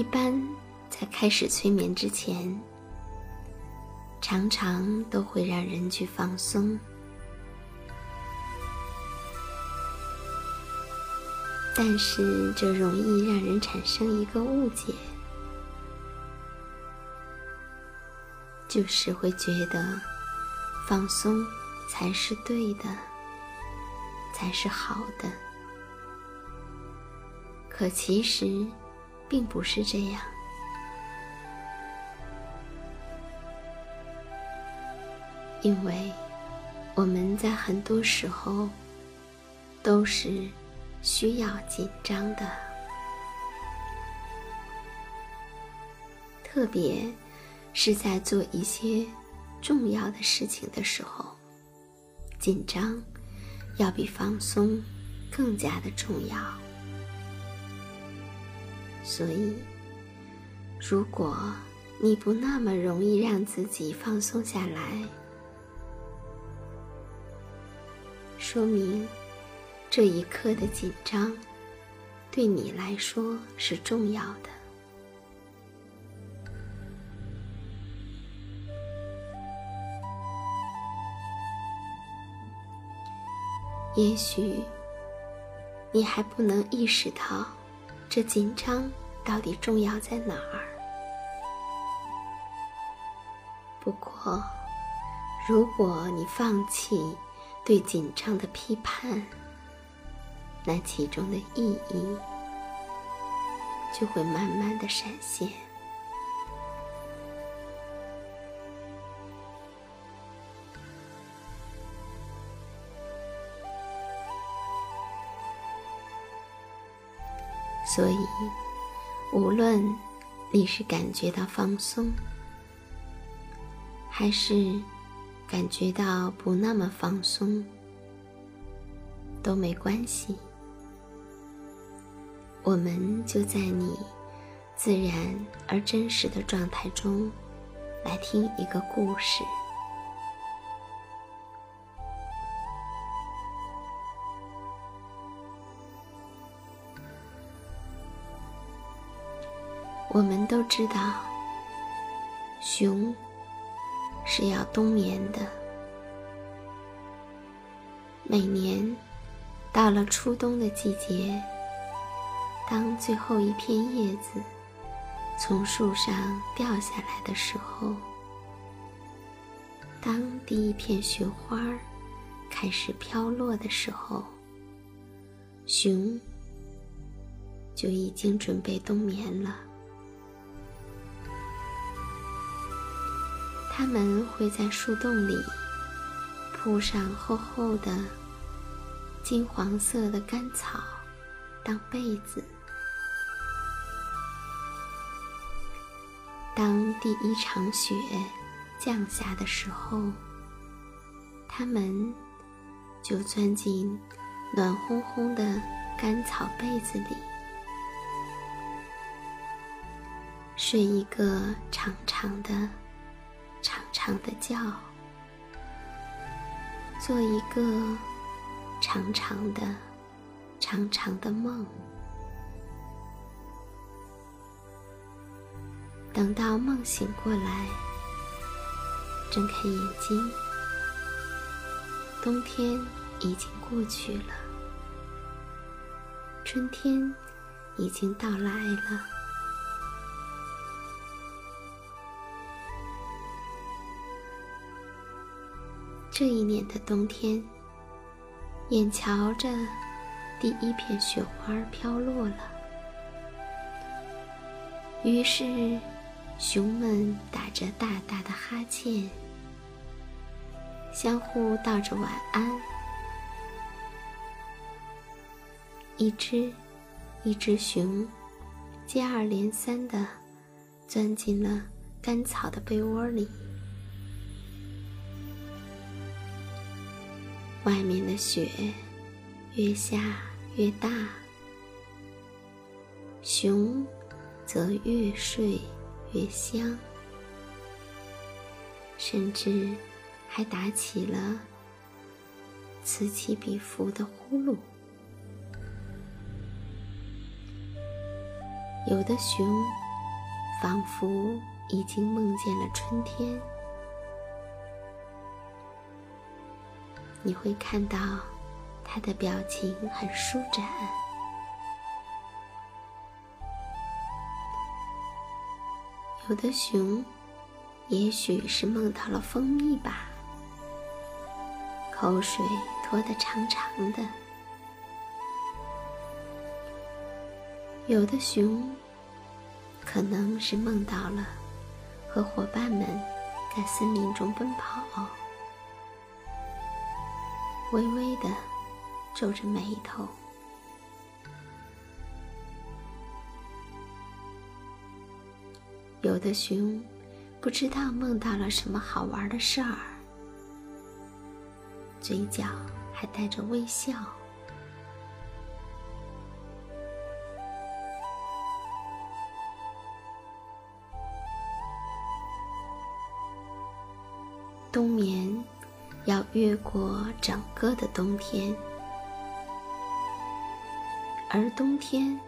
一般在开始催眠之前，常常都会让人去放松，但是这容易让人产生一个误解，就是会觉得放松才是对的，才是好的，可其实。并不是这样，因为我们在很多时候都是需要紧张的，特别是在做一些重要的事情的时候，紧张要比放松更加的重要。所以，如果你不那么容易让自己放松下来，说明这一刻的紧张对你来说是重要的。也许你还不能意识到这紧张。到底重要在哪儿？不过，如果你放弃对紧张的批判，那其中的意义就会慢慢的闪现。所以。无论你是感觉到放松，还是感觉到不那么放松，都没关系。我们就在你自然而真实的状态中，来听一个故事。我们都知道，熊是要冬眠的。每年到了初冬的季节，当最后一片叶子从树上掉下来的时候，当第一片雪花开始飘落的时候，熊就已经准备冬眠了。它们会在树洞里铺上厚厚的金黄色的干草当被子。当第一场雪降下的时候，它们就钻进暖烘烘的干草被子里，睡一个长长的。长长的觉，做一个长长的、长长的梦。等到梦醒过来，睁开眼睛，冬天已经过去了，春天已经到来了。这一年的冬天，眼瞧着第一片雪花飘落了，于是熊们打着大大的哈欠，相互道着晚安。一只一只熊接二连三的钻进了干草的被窝里。外面的雪越下越大，熊则越睡越香，甚至还打起了此起彼伏的呼噜。有的熊仿佛已经梦见了春天。你会看到，他的表情很舒展。有的熊，也许是梦到了蜂蜜吧，口水拖得长长的；有的熊，可能是梦到了和伙伴们在森林中奔跑。微微的皱着眉头，有的熊不知道梦到了什么好玩的事儿，嘴角还带着微笑。冬眠。要越过整个的冬天，而冬天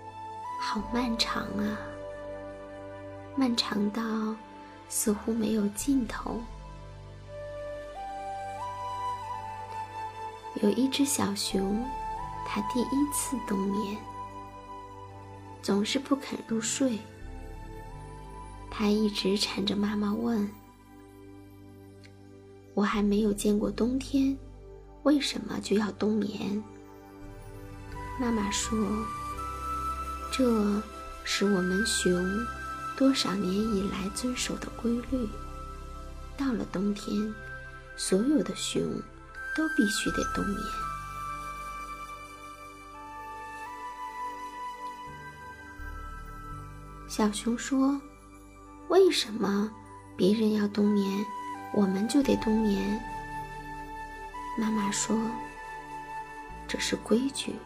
好漫长啊，漫长到似乎没有尽头。有一只小熊，它第一次冬眠，总是不肯入睡，它一直缠着妈妈问。我还没有见过冬天，为什么就要冬眠？妈妈说：“这是我们熊多少年以来遵守的规律。到了冬天，所有的熊都必须得冬眠。”小熊说：“为什么别人要冬眠？”我们就得冬眠。妈妈说：“这是规矩，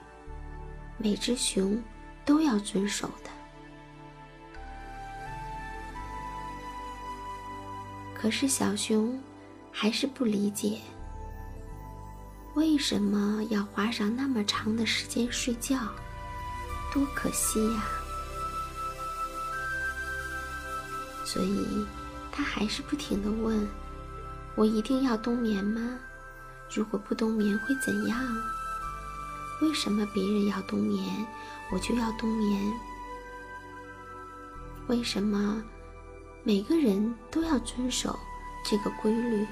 每只熊都要遵守的。”可是小熊还是不理解，为什么要花上那么长的时间睡觉？多可惜呀！所以。他还是不停的问：“我一定要冬眠吗？如果不冬眠会怎样？为什么别人要冬眠，我就要冬眠？为什么每个人都要遵守这个规律？”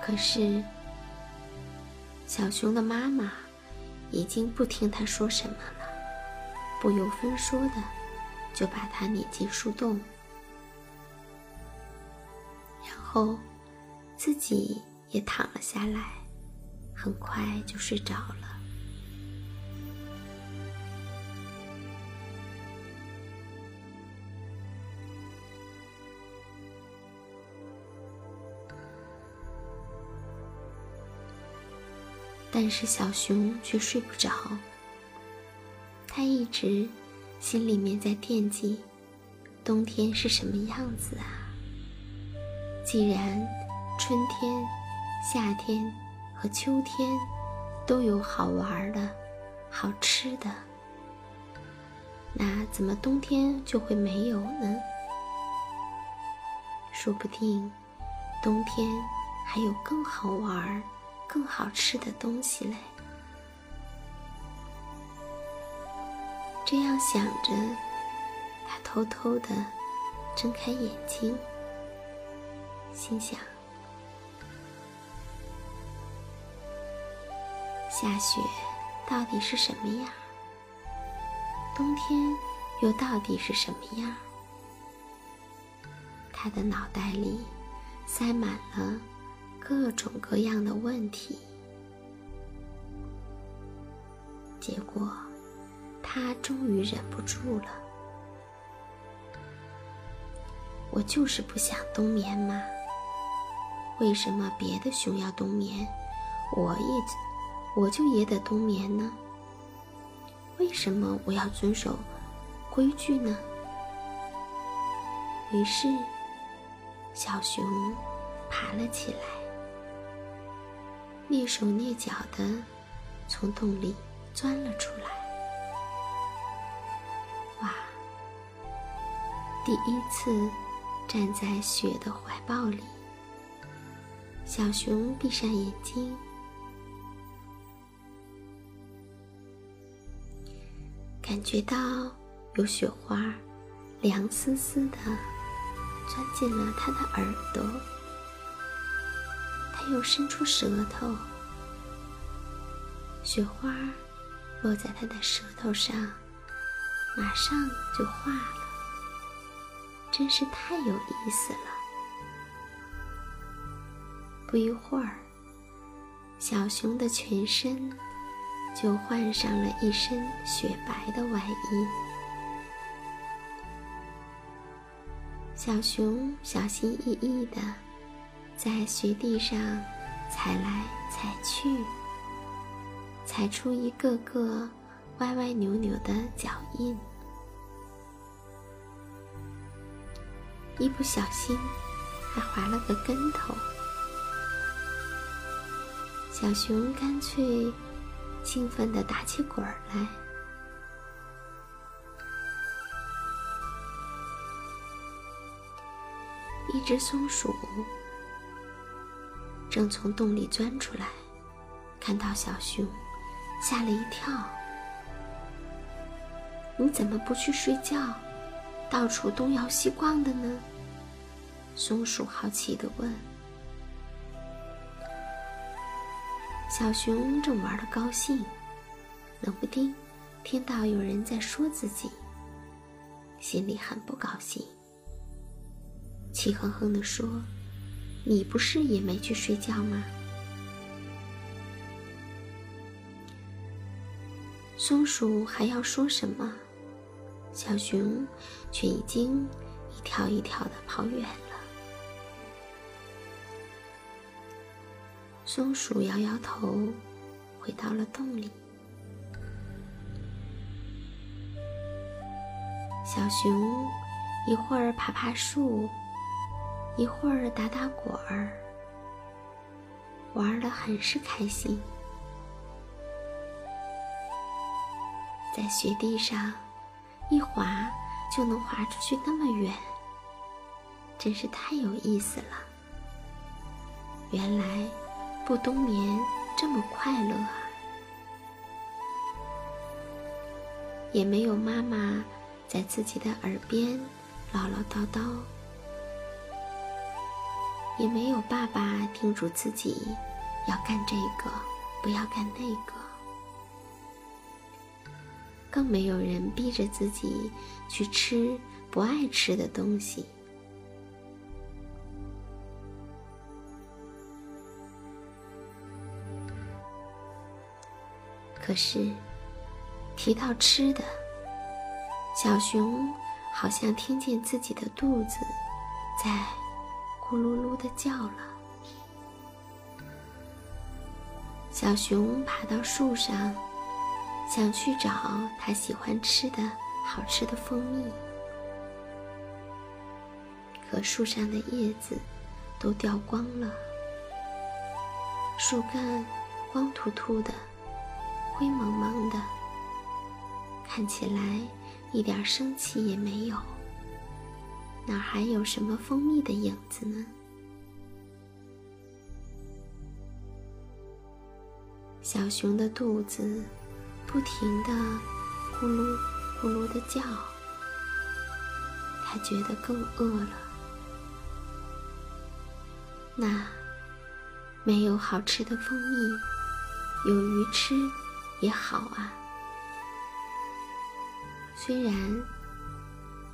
可是，小熊的妈妈已经不听他说什么了，不由分说的就把它撵进树洞，然后自己也躺了下来，很快就睡着了。但是小熊却睡不着，它一直心里面在惦记冬天是什么样子啊。既然春天、夏天和秋天都有好玩的、好吃的，那怎么冬天就会没有呢？说不定冬天还有更好玩。更好吃的东西嘞！这样想着，他偷偷的睁开眼睛，心想：下雪到底是什么样？冬天又到底是什么样？他的脑袋里塞满了。各种各样的问题，结果他终于忍不住了。我就是不想冬眠嘛。为什么别的熊要冬眠，我也我就也得冬眠呢？为什么我要遵守规矩呢？于是，小熊爬了起来。蹑手蹑脚的从洞里钻了出来。第一次站在雪的怀抱里，小熊闭上眼睛，感觉到有雪花凉丝丝的钻进了他的耳朵。他又伸出舌头，雪花落在他的舌头上，马上就化了，真是太有意思了。不一会儿，小熊的全身就换上了一身雪白的外衣。小熊小心翼翼的。在雪地上踩来踩去，踩出一个个歪歪扭扭的脚印，一不小心还滑了个跟头。小熊干脆兴奋地打起滚儿来。一只松鼠。正从洞里钻出来，看到小熊，吓了一跳。你怎么不去睡觉，到处东摇西逛的呢？松鼠好奇地问。小熊正玩得高兴，冷不丁听到有人在说自己，心里很不高兴，气哼哼地说。你不是也没去睡觉吗？松鼠还要说什么，小熊却已经一跳一跳的跑远了。松鼠摇摇头，回到了洞里。小熊一会儿爬爬树。一会儿打打滚儿，玩的很是开心。在雪地上一滑就能滑出去那么远，真是太有意思了。原来不冬眠这么快乐啊！也没有妈妈在自己的耳边唠唠叨叨，也没有爸爸叮嘱自己要干这个，不要干那个，更没有人逼着自己去吃不爱吃的东西。可是。提到吃的，小熊好像听见自己的肚子在咕噜噜的叫了。小熊爬到树上，想去找它喜欢吃的好吃的蜂蜜，可树上的叶子都掉光了，树干光秃秃的，灰蒙蒙的。看起来一点生气也没有，哪还有什么蜂蜜的影子呢？小熊的肚子不停的咕噜咕噜的叫，它觉得更饿了。那没有好吃的蜂蜜，有鱼吃也好啊。虽然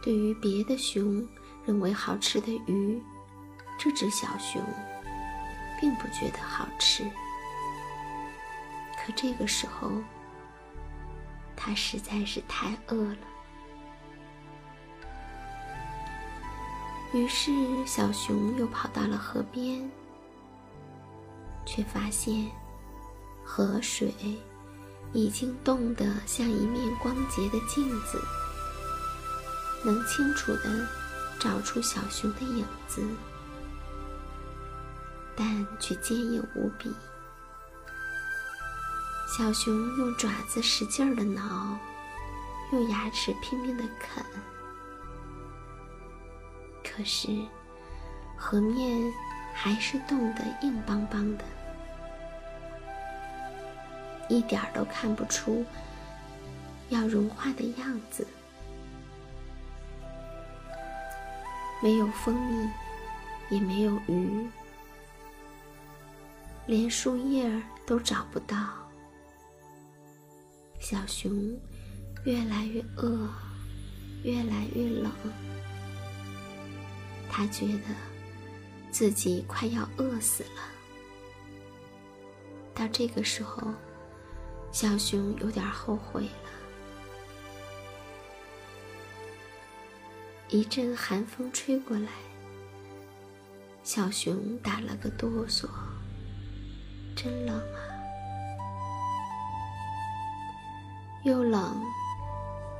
对于别的熊认为好吃的鱼，这只小熊并不觉得好吃。可这个时候，它实在是太饿了。于是，小熊又跑到了河边，却发现河水。已经冻得像一面光洁的镜子，能清楚地找出小熊的影子，但却坚硬无比。小熊用爪子使劲地挠，用牙齿拼命地啃，可是河面还是冻得硬邦邦的。一点儿都看不出要融化的样子，没有蜂蜜，也没有鱼，连树叶儿都找不到。小熊越来越饿，越来越冷，他觉得自己快要饿死了。到这个时候。小熊有点后悔了。一阵寒风吹过来，小熊打了个哆嗦，真冷啊！又冷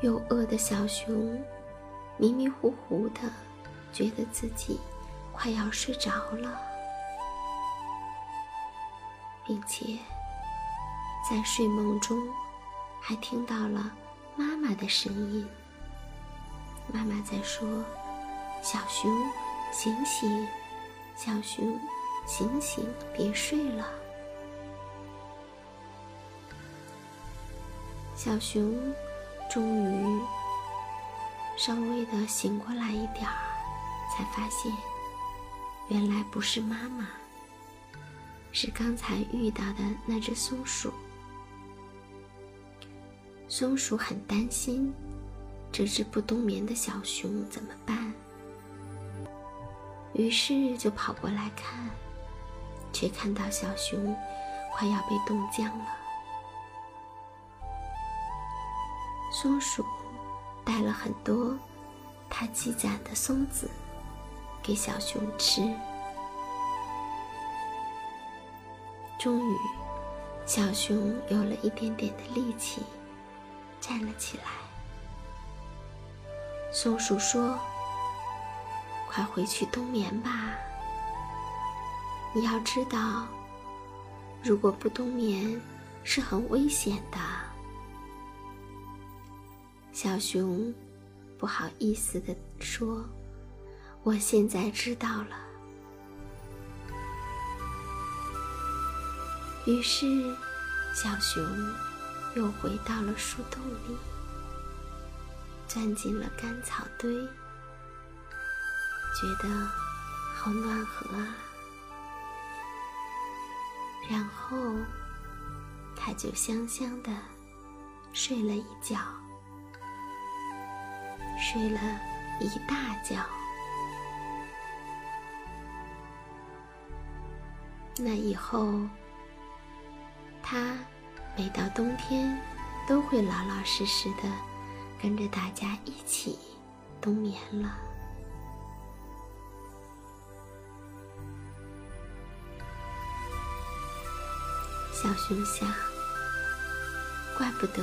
又饿的小熊，迷迷糊糊的，觉得自己快要睡着了，并且。在睡梦中，还听到了妈妈的声音。妈妈在说：“小熊，醒醒！小熊，醒醒！别睡了。”小熊终于稍微的醒过来一点儿，才发现，原来不是妈妈，是刚才遇到的那只松鼠。松鼠很担心这只不冬眠的小熊怎么办，于是就跑过来看，却看到小熊快要被冻僵了。松鼠带了很多它积攒的松子给小熊吃，终于，小熊有了一点点的力气。站了起来。松鼠说：“快回去冬眠吧。你要知道，如果不冬眠，是很危险的。”小熊不好意思地说：“我现在知道了。”于是，小熊又回到了树洞里，钻进了干草堆，觉得好暖和啊。然后，他就香香的睡了一觉，睡了一大觉。那以后，他每到冬天都会老老实实的跟着大家一起冬眠了。小熊想，怪不得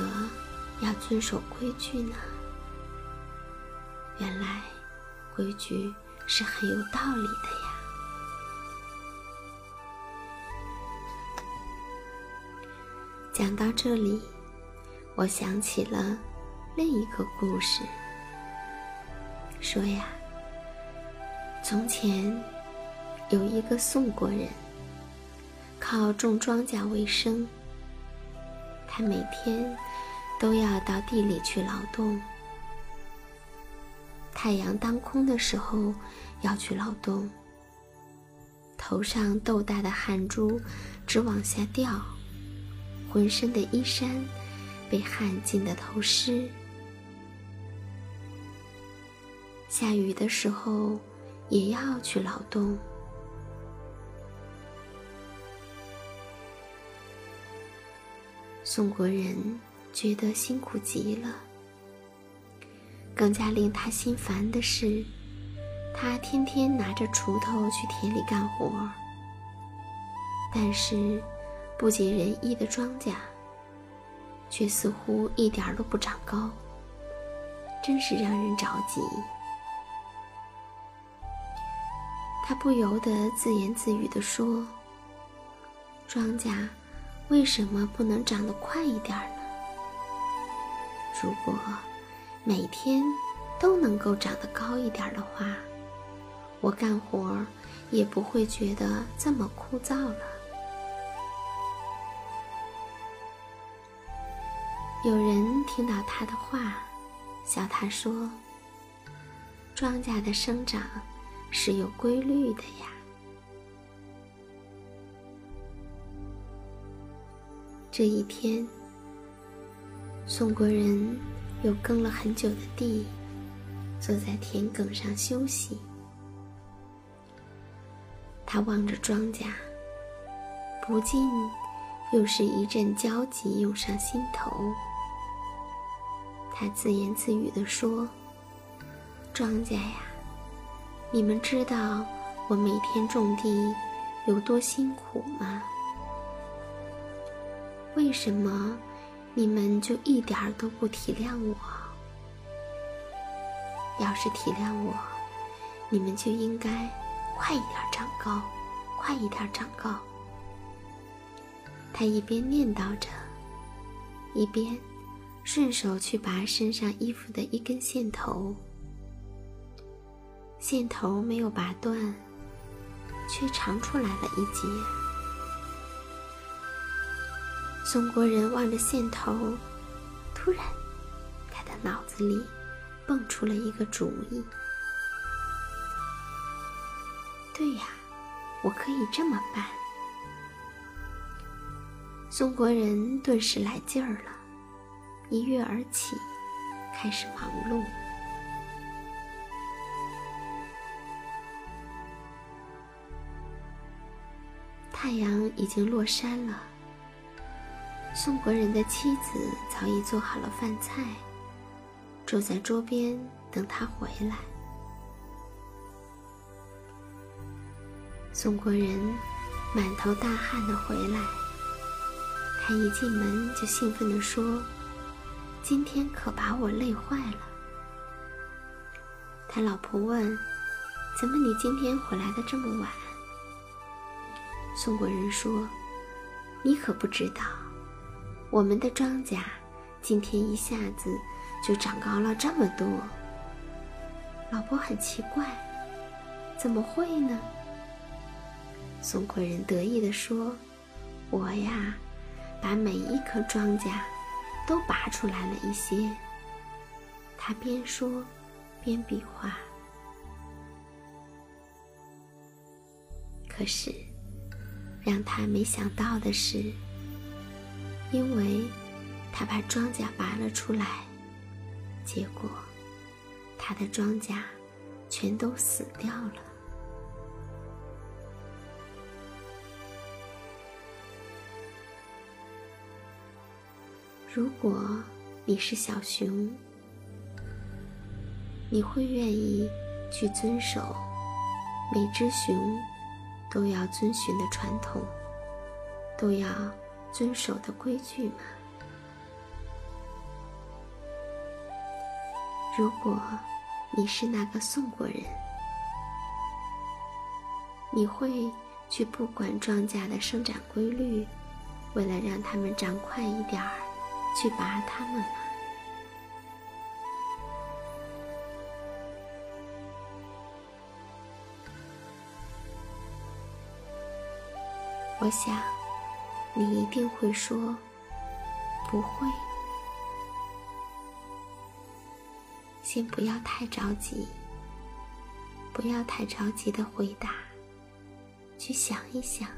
要遵守规矩呢。原来，规矩是很有道理的呀。讲到这里，我想起了另一个故事，说呀，从前有一个宋国人。靠种庄稼为生，他每天都要到地里去劳动。太阳当空的时候要去劳动，头上豆大的汗珠直往下掉，浑身的衣衫被汗浸得透湿。下雨的时候也要去劳动。宋国人觉得辛苦极了。更加令他心烦的是，他天天拿着锄头去田里干活，但是不及人意的庄稼，却似乎一点都不长高，真是让人着急。他不由得自言自语地说：“庄稼。”为什么不能长得快一点呢？如果每天都能够长得高一点的话，我干活也不会觉得这么枯燥了。有人听到他的话，笑他说：“庄稼的生长是有规律的呀。”这一天，宋国人又耕了很久的地，坐在田埂上休息。他望着庄稼，不禁又是一阵焦急涌上心头。他自言自语地说：“庄稼呀，你们知道我每天种地有多辛苦吗？”为什么你们就一点儿都不体谅我？要是体谅我，你们就应该快一点长高，快一点长高。他一边念叨着，一边顺手去拔身上衣服的一根线头，线头没有拔断，却长出来了一截。宋国人望着线头，突然，他的脑子里蹦出了一个主意。对呀，我可以这么办。宋国人顿时来劲儿了，一跃而起，开始忙碌。太阳已经落山了。宋国人的妻子早已做好了饭菜，坐在桌边等他回来。宋国人满头大汗的回来，他一进门就兴奋的说：“今天可把我累坏了。”他老婆问：“怎么你今天回来的这么晚？”宋国人说：“你可不知道。”我们的庄稼今天一下子就长高了这么多。老婆很奇怪，怎么会呢？宋国人得意地说：“我呀，把每一颗庄稼都拔出来了一些。”他边说边比划。可是，让他没想到的是，因为他把庄稼拔了出来，结果他的庄稼全都死掉了。如果你是小熊，你会愿意去遵守每只熊都要遵循的传统，都要遵守的规矩吗？如果你是那个宋国人，你会去不管庄稼的生长规律，为了让它们长快一点儿，去拔它们吗？我想，你一定会说不会。先不要太着急，不要太着急的回答，去想一想。